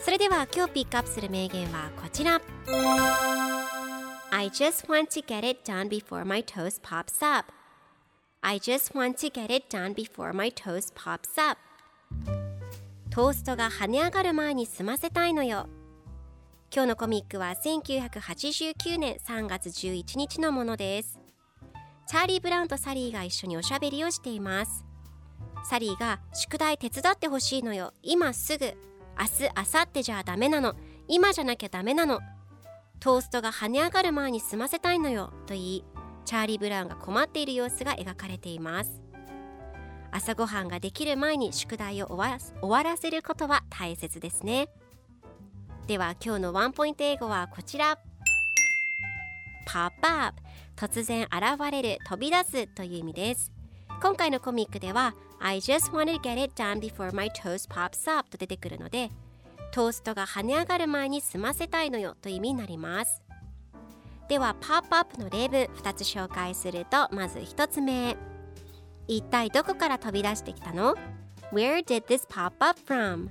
それでは今日ピックアップする名言はこちら。I just want to get it done before my toast pops up. I just want to get it done before my toast pops up. トーストが跳ね上がる前に済ませたいのよ。今日のコミックは1989年3月11日のものです。チャーリー・ブラウンとサリーが一緒におしゃべりをしています。サリーが宿題手伝ってほしいのよ。今すぐ。明日明後日じゃダメなの。今じゃなきゃダメなの。トーストが跳ね上がる前に済ませたいのよ。と言いチャーリー・ブラウンが困っている様子が描かれています。朝ごはんができる前に宿題を終わらせることは大切ですね。では今日のワンポイント英語はこちら。Pop up 突然現れる飛び出すという意味です。今回のコミックでは I just want to get it done before my toast pops up と出てくるのでトーストが跳ね上がる前に済ませたいのよという意味になりますでは Pop up の例文2つ紹介するとまず1つ目一体どこから飛び出してきたの ?Where did this pop up from?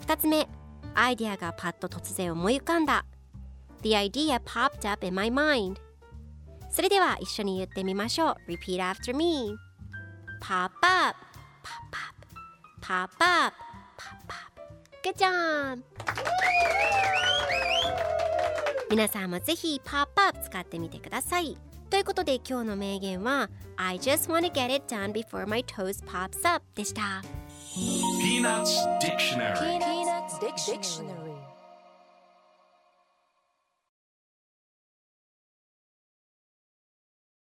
二つ目、アイデアがパッと突然思い浮かんだ。The idea popped up in my mind. それでは一緒に言ってみましょう。Repeat after me. パパパパパパパパグッジョン皆さんもぜひパパ使ってみてくださいということで今日の名言は I just wanna get it done before my toes pops up でした。ピーナッツディクショナリーピーナッツディクショナリー